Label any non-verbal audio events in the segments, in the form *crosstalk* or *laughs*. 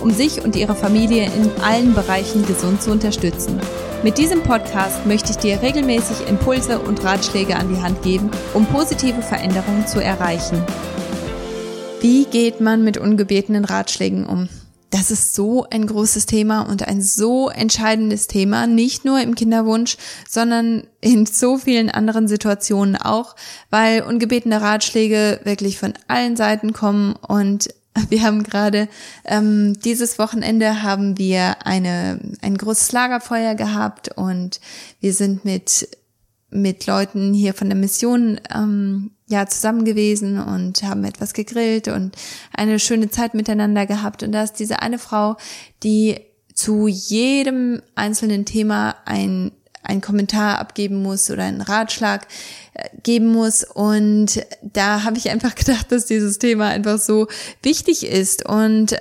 um sich und ihre Familie in allen Bereichen gesund zu unterstützen. Mit diesem Podcast möchte ich dir regelmäßig Impulse und Ratschläge an die Hand geben, um positive Veränderungen zu erreichen. Wie geht man mit ungebetenen Ratschlägen um? Das ist so ein großes Thema und ein so entscheidendes Thema, nicht nur im Kinderwunsch, sondern in so vielen anderen Situationen auch, weil ungebetene Ratschläge wirklich von allen Seiten kommen und wir haben gerade ähm, dieses Wochenende haben wir eine ein großes Lagerfeuer gehabt und wir sind mit mit Leuten hier von der Mission ähm, ja zusammen gewesen und haben etwas gegrillt und eine schöne Zeit miteinander gehabt. Und da ist diese eine Frau, die zu jedem einzelnen Thema ein einen Kommentar abgeben muss oder einen Ratschlag äh, geben muss. Und da habe ich einfach *laughs* gedacht, dass dieses Thema einfach so wichtig ist und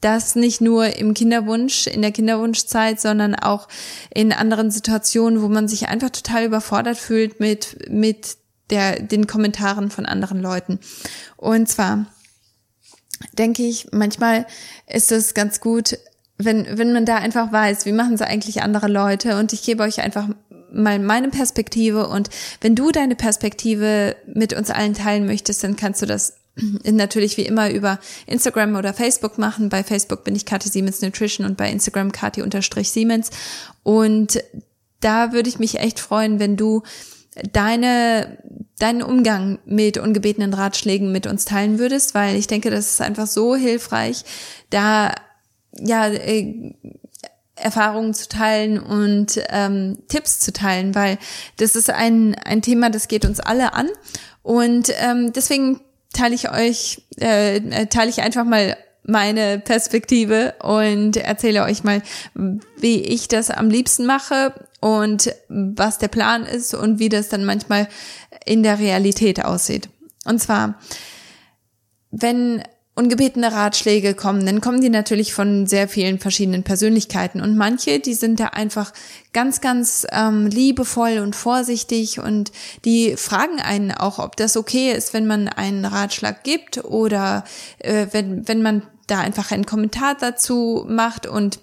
das nicht nur im Kinderwunsch, in der Kinderwunschzeit, sondern auch in anderen Situationen, wo man sich einfach total überfordert fühlt mit, mit der, den Kommentaren von anderen Leuten. Und zwar denke ich, manchmal ist es ganz gut, wenn, wenn man da einfach weiß, wie machen es eigentlich andere Leute und ich gebe euch einfach mal meine Perspektive und wenn du deine Perspektive mit uns allen teilen möchtest, dann kannst du das natürlich wie immer über Instagram oder Facebook machen. Bei Facebook bin ich Kathi Siemens Nutrition und bei Instagram Kathi-Siemens. Und da würde ich mich echt freuen, wenn du deine, deinen Umgang mit ungebetenen Ratschlägen mit uns teilen würdest, weil ich denke, das ist einfach so hilfreich, da ja, äh, Erfahrungen zu teilen und ähm, Tipps zu teilen, weil das ist ein, ein Thema, das geht uns alle an. Und ähm, deswegen teile ich euch, äh, teile ich einfach mal meine Perspektive und erzähle euch mal, wie ich das am liebsten mache und was der Plan ist und wie das dann manchmal in der Realität aussieht. Und zwar, wenn ungebetene Ratschläge kommen, dann kommen die natürlich von sehr vielen verschiedenen Persönlichkeiten. Und manche, die sind da einfach ganz, ganz ähm, liebevoll und vorsichtig und die fragen einen auch, ob das okay ist, wenn man einen Ratschlag gibt oder äh, wenn, wenn man da einfach einen Kommentar dazu macht. Und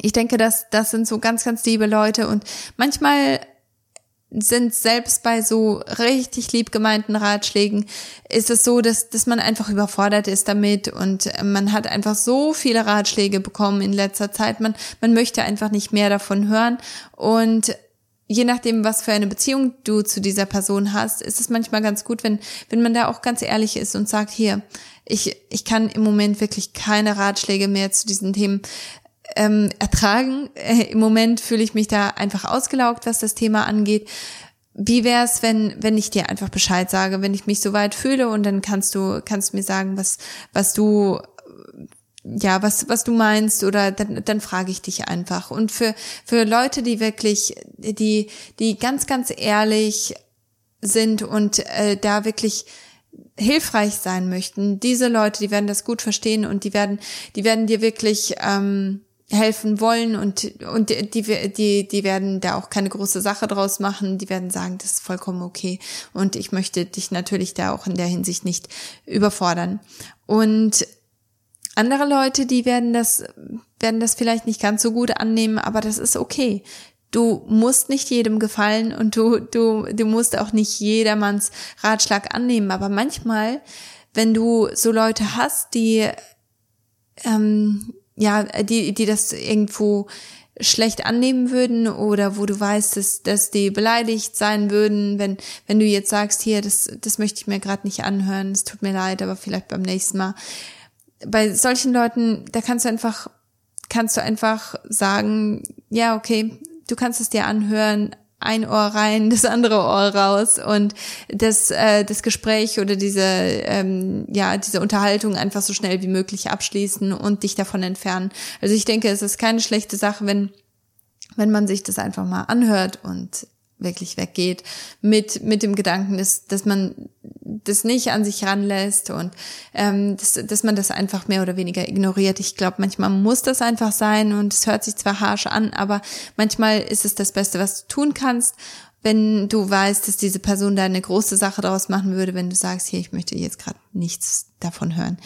ich denke, dass das sind so ganz, ganz liebe Leute. Und manchmal sind selbst bei so richtig lieb gemeinten Ratschlägen ist es so, dass, dass man einfach überfordert ist damit und man hat einfach so viele Ratschläge bekommen in letzter Zeit. Man, man möchte einfach nicht mehr davon hören und je nachdem, was für eine Beziehung du zu dieser Person hast, ist es manchmal ganz gut, wenn, wenn man da auch ganz ehrlich ist und sagt, hier, ich, ich kann im Moment wirklich keine Ratschläge mehr zu diesen Themen ähm, ertragen. Äh, Im Moment fühle ich mich da einfach ausgelaugt, was das Thema angeht. Wie wär's, wenn wenn ich dir einfach Bescheid sage, wenn ich mich so weit fühle und dann kannst du kannst mir sagen, was was du ja, was, was du meinst oder dann, dann frage ich dich einfach. Und für, für Leute, die wirklich, die, die ganz, ganz ehrlich sind und äh, da wirklich hilfreich sein möchten, diese Leute, die werden das gut verstehen und die werden, die werden dir wirklich ähm, helfen wollen und und die die die werden da auch keine große Sache draus machen, die werden sagen, das ist vollkommen okay und ich möchte dich natürlich da auch in der Hinsicht nicht überfordern. Und andere Leute, die werden das werden das vielleicht nicht ganz so gut annehmen, aber das ist okay. Du musst nicht jedem gefallen und du du du musst auch nicht jedermanns Ratschlag annehmen, aber manchmal, wenn du so Leute hast, die ähm, ja, die, die das irgendwo schlecht annehmen würden oder wo du weißt, dass, dass die beleidigt sein würden, wenn, wenn du jetzt sagst, hier, das, das möchte ich mir gerade nicht anhören, es tut mir leid, aber vielleicht beim nächsten Mal. Bei solchen Leuten, da kannst du einfach, kannst du einfach sagen, ja, okay, du kannst es dir anhören, ein Ohr rein, das andere Ohr raus und das, äh, das Gespräch oder diese, ähm, ja, diese Unterhaltung einfach so schnell wie möglich abschließen und dich davon entfernen. Also ich denke, es ist keine schlechte Sache, wenn, wenn man sich das einfach mal anhört und wirklich weggeht mit mit dem Gedanken, dass dass man das nicht an sich ranlässt und ähm, dass, dass man das einfach mehr oder weniger ignoriert. Ich glaube, manchmal muss das einfach sein und es hört sich zwar harsch an, aber manchmal ist es das Beste, was du tun kannst, wenn du weißt, dass diese Person da eine große Sache daraus machen würde, wenn du sagst, hier, ich möchte jetzt gerade nichts davon hören.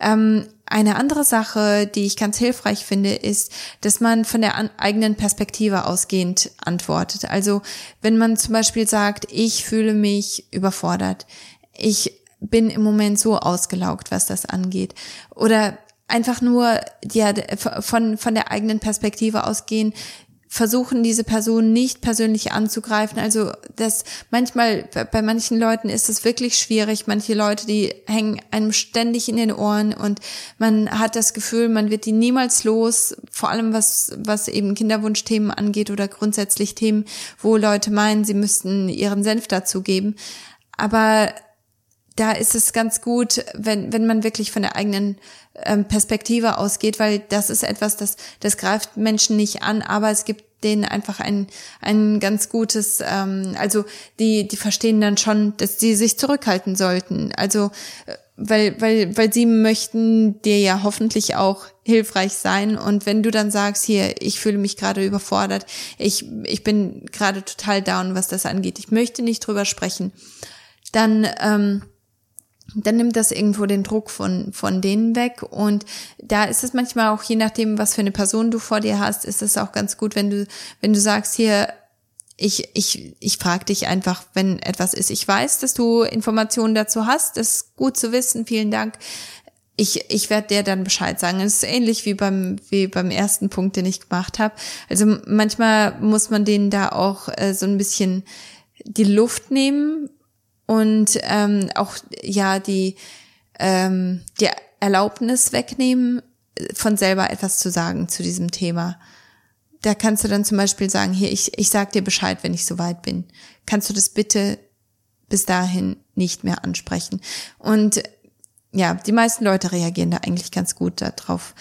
Ähm, eine andere Sache, die ich ganz hilfreich finde, ist, dass man von der eigenen Perspektive ausgehend antwortet. Also wenn man zum Beispiel sagt, ich fühle mich überfordert, ich bin im Moment so ausgelaugt, was das angeht, oder einfach nur ja von von der eigenen Perspektive ausgehen versuchen, diese Person nicht persönlich anzugreifen. Also das manchmal, bei manchen Leuten ist es wirklich schwierig. Manche Leute, die hängen einem ständig in den Ohren und man hat das Gefühl, man wird die niemals los. Vor allem was, was eben Kinderwunschthemen angeht oder grundsätzlich Themen, wo Leute meinen, sie müssten ihren Senf dazugeben. Aber da ist es ganz gut, wenn, wenn man wirklich von der eigenen ähm, Perspektive ausgeht, weil das ist etwas, das, das greift Menschen nicht an, aber es gibt denen einfach ein, ein ganz gutes, ähm, also die, die verstehen dann schon, dass sie sich zurückhalten sollten. Also äh, weil, weil, weil sie möchten dir ja hoffentlich auch hilfreich sein. Und wenn du dann sagst, hier, ich fühle mich gerade überfordert, ich, ich bin gerade total down, was das angeht, ich möchte nicht drüber sprechen, dann ähm, dann nimmt das irgendwo den Druck von, von denen weg. Und da ist es manchmal auch, je nachdem, was für eine Person du vor dir hast, ist es auch ganz gut, wenn du, wenn du sagst, hier, ich, ich, ich frage dich einfach, wenn etwas ist. Ich weiß, dass du Informationen dazu hast. Das ist gut zu wissen. Vielen Dank. Ich, ich werde dir dann Bescheid sagen. Es ist ähnlich wie beim, wie beim ersten Punkt, den ich gemacht habe. Also manchmal muss man denen da auch äh, so ein bisschen die Luft nehmen, und ähm, auch ja die ähm, die Erlaubnis wegnehmen, von selber etwas zu sagen zu diesem Thema. Da kannst du dann zum Beispiel sagen, hier, ich, ich sag dir Bescheid, wenn ich soweit bin. Kannst du das bitte bis dahin nicht mehr ansprechen? Und ja, die meisten Leute reagieren da eigentlich ganz gut darauf.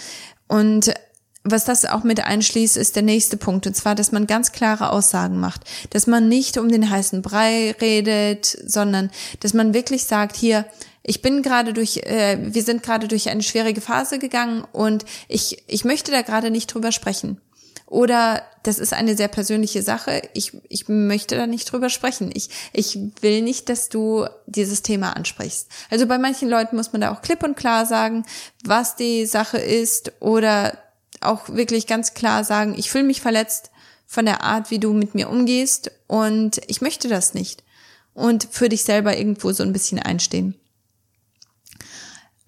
Und was das auch mit einschließt, ist der nächste Punkt, und zwar, dass man ganz klare Aussagen macht, dass man nicht um den heißen Brei redet, sondern dass man wirklich sagt, hier, ich bin gerade durch, äh, wir sind gerade durch eine schwierige Phase gegangen und ich, ich möchte da gerade nicht drüber sprechen. Oder das ist eine sehr persönliche Sache. Ich, ich möchte da nicht drüber sprechen. Ich, ich will nicht, dass du dieses Thema ansprichst. Also bei manchen Leuten muss man da auch klipp und klar sagen, was die Sache ist oder auch wirklich ganz klar sagen, ich fühle mich verletzt von der Art, wie du mit mir umgehst und ich möchte das nicht. Und für dich selber irgendwo so ein bisschen einstehen.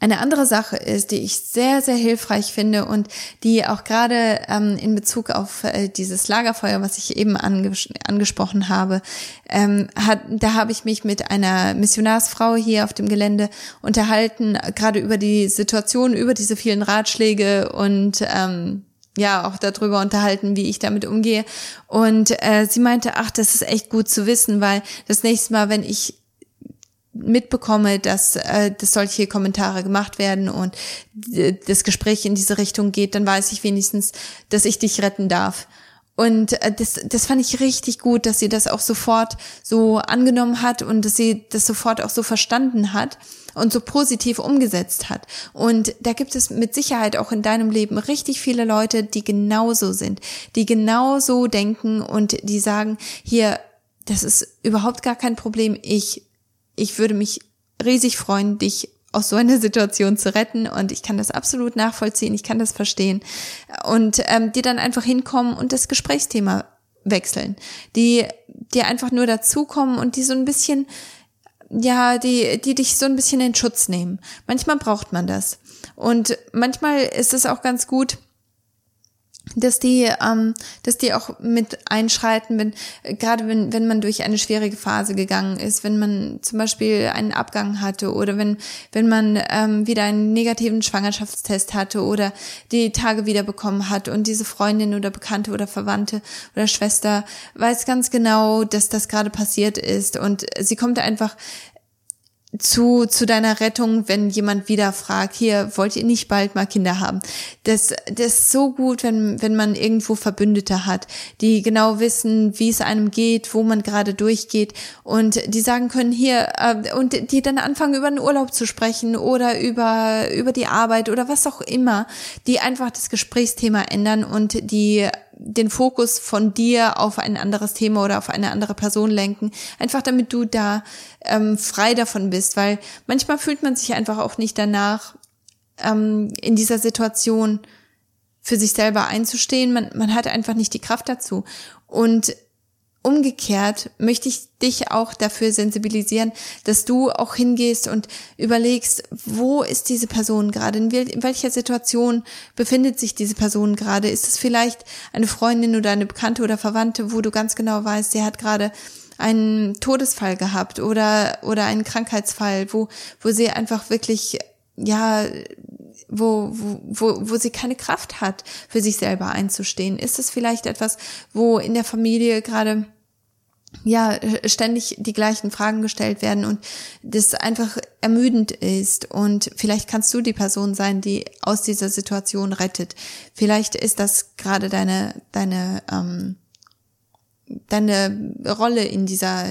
Eine andere Sache ist, die ich sehr, sehr hilfreich finde und die auch gerade ähm, in Bezug auf äh, dieses Lagerfeuer, was ich eben anges angesprochen habe, ähm, hat, da habe ich mich mit einer Missionarsfrau hier auf dem Gelände unterhalten, gerade über die Situation, über diese vielen Ratschläge und ähm, ja auch darüber unterhalten, wie ich damit umgehe. Und äh, sie meinte, ach, das ist echt gut zu wissen, weil das nächste Mal, wenn ich mitbekomme, dass, äh, dass solche Kommentare gemacht werden und das Gespräch in diese Richtung geht, dann weiß ich wenigstens, dass ich dich retten darf. Und äh, das, das fand ich richtig gut, dass sie das auch sofort so angenommen hat und dass sie das sofort auch so verstanden hat und so positiv umgesetzt hat. Und da gibt es mit Sicherheit auch in deinem Leben richtig viele Leute, die genauso sind, die genauso denken und die sagen, hier, das ist überhaupt gar kein Problem, ich ich würde mich riesig freuen, dich aus so einer Situation zu retten. Und ich kann das absolut nachvollziehen, ich kann das verstehen. Und ähm, die dann einfach hinkommen und das Gesprächsthema wechseln, die die einfach nur dazukommen und die so ein bisschen ja, die die dich so ein bisschen in Schutz nehmen. Manchmal braucht man das. Und manchmal ist es auch ganz gut, dass die, ähm, dass die auch mit einschreiten, wenn gerade wenn wenn man durch eine schwierige Phase gegangen ist, wenn man zum Beispiel einen Abgang hatte oder wenn wenn man ähm, wieder einen negativen Schwangerschaftstest hatte oder die Tage wieder bekommen hat und diese Freundin oder Bekannte oder Verwandte oder Schwester weiß ganz genau, dass das gerade passiert ist und sie kommt einfach zu, zu deiner Rettung, wenn jemand wieder fragt, hier, wollt ihr nicht bald mal Kinder haben? Das, das ist so gut, wenn, wenn man irgendwo Verbündete hat, die genau wissen, wie es einem geht, wo man gerade durchgeht und die sagen können, hier, äh, und die dann anfangen, über den Urlaub zu sprechen oder über, über die Arbeit oder was auch immer, die einfach das Gesprächsthema ändern und die den Fokus von dir auf ein anderes Thema oder auf eine andere Person lenken, einfach damit du da ähm, frei davon bist, weil manchmal fühlt man sich einfach auch nicht danach, ähm, in dieser Situation für sich selber einzustehen. Man, man hat einfach nicht die Kraft dazu. Und umgekehrt möchte ich dich auch dafür sensibilisieren, dass du auch hingehst und überlegst, wo ist diese Person gerade, in, welcher Situation befindet sich diese Person gerade? Ist es vielleicht eine Freundin oder eine Bekannte oder Verwandte, wo du ganz genau weißt, sie hat gerade einen Todesfall gehabt oder, oder einen Krankheitsfall, wo, wo sie einfach wirklich, ja, wo, wo, wo sie keine Kraft hat, für sich selber einzustehen? Ist es vielleicht etwas, wo in der Familie gerade ja ständig die gleichen Fragen gestellt werden und das einfach ermüdend ist und vielleicht kannst du die Person sein, die aus dieser Situation rettet. Vielleicht ist das gerade deine deine ähm, deine Rolle in dieser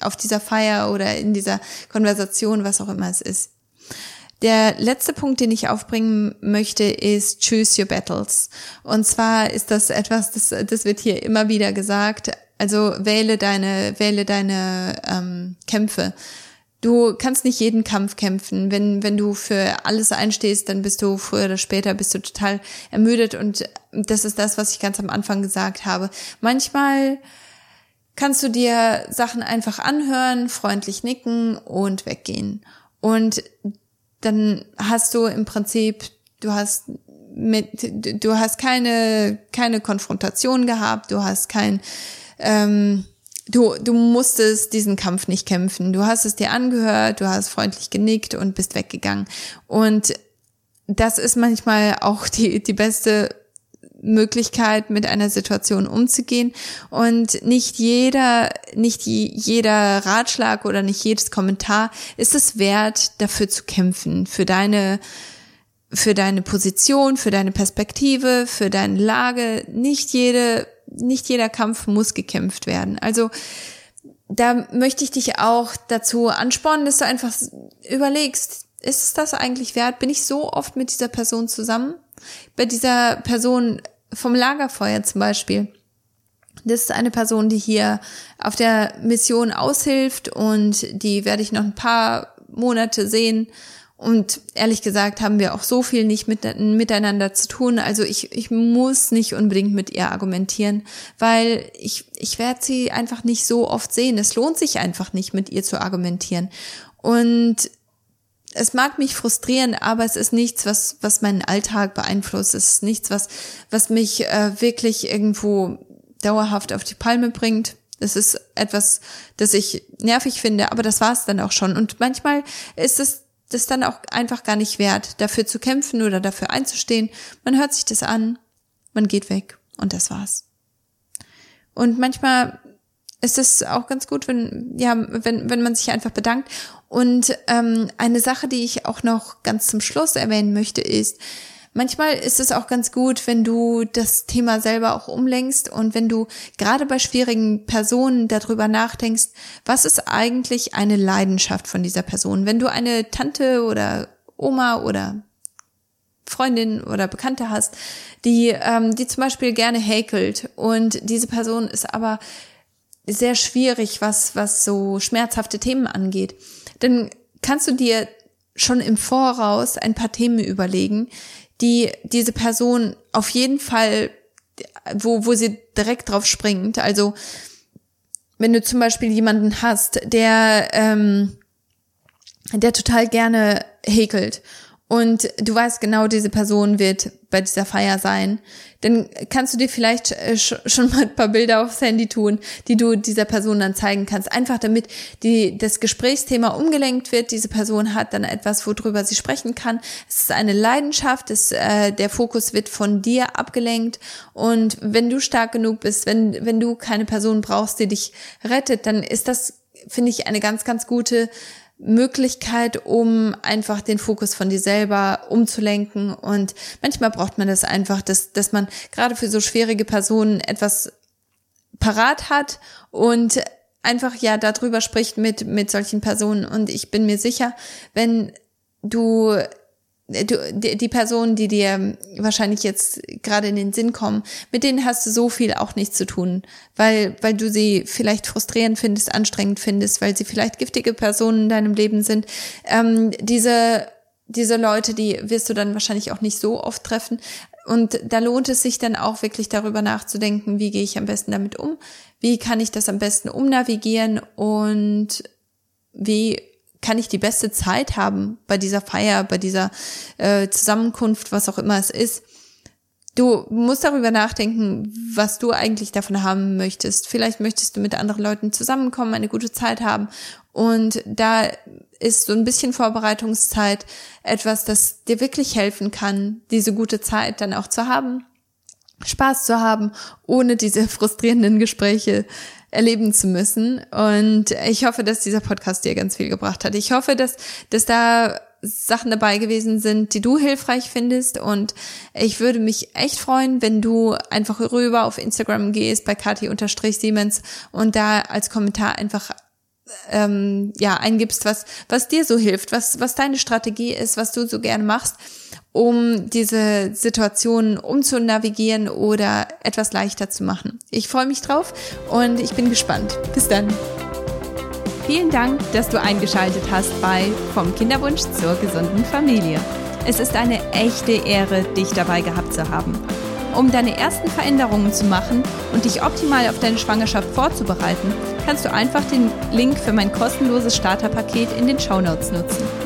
auf dieser Feier oder in dieser Konversation, was auch immer es ist. Der letzte Punkt, den ich aufbringen möchte, ist Choose Your Battles. Und zwar ist das etwas, das, das wird hier immer wieder gesagt. Also wähle deine, wähle deine ähm, Kämpfe. Du kannst nicht jeden Kampf kämpfen. Wenn, wenn du für alles einstehst, dann bist du früher oder später bist du total ermüdet. Und das ist das, was ich ganz am Anfang gesagt habe. Manchmal kannst du dir Sachen einfach anhören, freundlich nicken und weggehen. Und dann hast du im Prinzip, du hast mit, du hast keine, keine Konfrontation gehabt, du hast kein, ähm, du, du musstest diesen Kampf nicht kämpfen. Du hast es dir angehört, du hast freundlich genickt und bist weggegangen. Und das ist manchmal auch die, die beste Möglichkeit, mit einer Situation umzugehen. Und nicht jeder, nicht jeder Ratschlag oder nicht jedes Kommentar ist es wert, dafür zu kämpfen, für deine, für deine Position, für deine Perspektive, für deine Lage. Nicht jede nicht jeder Kampf muss gekämpft werden. Also da möchte ich dich auch dazu anspornen, dass du einfach überlegst, ist es das eigentlich wert? Bin ich so oft mit dieser Person zusammen? Bei dieser Person vom Lagerfeuer zum Beispiel. Das ist eine Person, die hier auf der Mission aushilft und die werde ich noch ein paar Monate sehen und ehrlich gesagt haben wir auch so viel nicht mit, miteinander zu tun. Also ich, ich muss nicht unbedingt mit ihr argumentieren, weil ich, ich werde sie einfach nicht so oft sehen. Es lohnt sich einfach nicht, mit ihr zu argumentieren. Und es mag mich frustrieren, aber es ist nichts, was, was meinen Alltag beeinflusst. Es ist nichts, was, was mich äh, wirklich irgendwo dauerhaft auf die Palme bringt. Es ist etwas, das ich nervig finde, aber das war es dann auch schon. Und manchmal ist es das dann auch einfach gar nicht wert, dafür zu kämpfen oder dafür einzustehen. Man hört sich das an, man geht weg und das war's. Und manchmal ist es auch ganz gut, wenn ja, wenn wenn man sich einfach bedankt. Und ähm, eine Sache, die ich auch noch ganz zum Schluss erwähnen möchte, ist, Manchmal ist es auch ganz gut, wenn du das Thema selber auch umlenkst und wenn du gerade bei schwierigen Personen darüber nachdenkst, was ist eigentlich eine Leidenschaft von dieser Person? Wenn du eine Tante oder Oma oder Freundin oder Bekannte hast, die, ähm, die zum Beispiel gerne häkelt und diese Person ist aber sehr schwierig, was, was so schmerzhafte Themen angeht, dann kannst du dir schon im Voraus ein paar Themen überlegen, die diese Person auf jeden Fall, wo, wo sie direkt drauf springt. Also wenn du zum Beispiel jemanden hast, der, ähm, der total gerne häkelt und du weißt genau, diese Person wird bei dieser Feier sein, dann kannst du dir vielleicht äh, schon mal ein paar Bilder aufs Handy tun, die du dieser Person dann zeigen kannst. Einfach damit die, das Gesprächsthema umgelenkt wird. Diese Person hat dann etwas, worüber sie sprechen kann. Es ist eine Leidenschaft, es, äh, der Fokus wird von dir abgelenkt. Und wenn du stark genug bist, wenn, wenn du keine Person brauchst, die dich rettet, dann ist das, finde ich, eine ganz, ganz gute Möglichkeit, um einfach den Fokus von dir selber umzulenken. Und manchmal braucht man das einfach, dass, dass man gerade für so schwierige Personen etwas parat hat und einfach ja darüber spricht mit, mit solchen Personen. Und ich bin mir sicher, wenn du du, die, die Personen, die dir wahrscheinlich jetzt gerade in den Sinn kommen, mit denen hast du so viel auch nichts zu tun, weil, weil du sie vielleicht frustrierend findest, anstrengend findest, weil sie vielleicht giftige Personen in deinem Leben sind. Ähm, diese, diese Leute, die wirst du dann wahrscheinlich auch nicht so oft treffen. Und da lohnt es sich dann auch wirklich darüber nachzudenken, wie gehe ich am besten damit um? Wie kann ich das am besten umnavigieren? Und wie kann ich die beste Zeit haben bei dieser Feier, bei dieser äh, Zusammenkunft, was auch immer es ist. Du musst darüber nachdenken, was du eigentlich davon haben möchtest. Vielleicht möchtest du mit anderen Leuten zusammenkommen, eine gute Zeit haben. Und da ist so ein bisschen Vorbereitungszeit etwas, das dir wirklich helfen kann, diese gute Zeit dann auch zu haben, Spaß zu haben, ohne diese *laughs* frustrierenden Gespräche erleben zu müssen. Und ich hoffe, dass dieser Podcast dir ganz viel gebracht hat. Ich hoffe, dass, dass da Sachen dabei gewesen sind, die du hilfreich findest. Und ich würde mich echt freuen, wenn du einfach rüber auf Instagram gehst bei Kati-Siemens und da als Kommentar einfach ähm, ja eingibst, was was dir so hilft, was was deine Strategie ist, was du so gerne machst um diese Situation umzunavigieren oder etwas leichter zu machen. Ich freue mich drauf und ich bin gespannt. Bis dann. Vielen Dank, dass du eingeschaltet hast bei Vom Kinderwunsch zur gesunden Familie. Es ist eine echte Ehre, dich dabei gehabt zu haben. Um deine ersten Veränderungen zu machen und dich optimal auf deine Schwangerschaft vorzubereiten, kannst du einfach den Link für mein kostenloses Starterpaket in den Show Notes nutzen.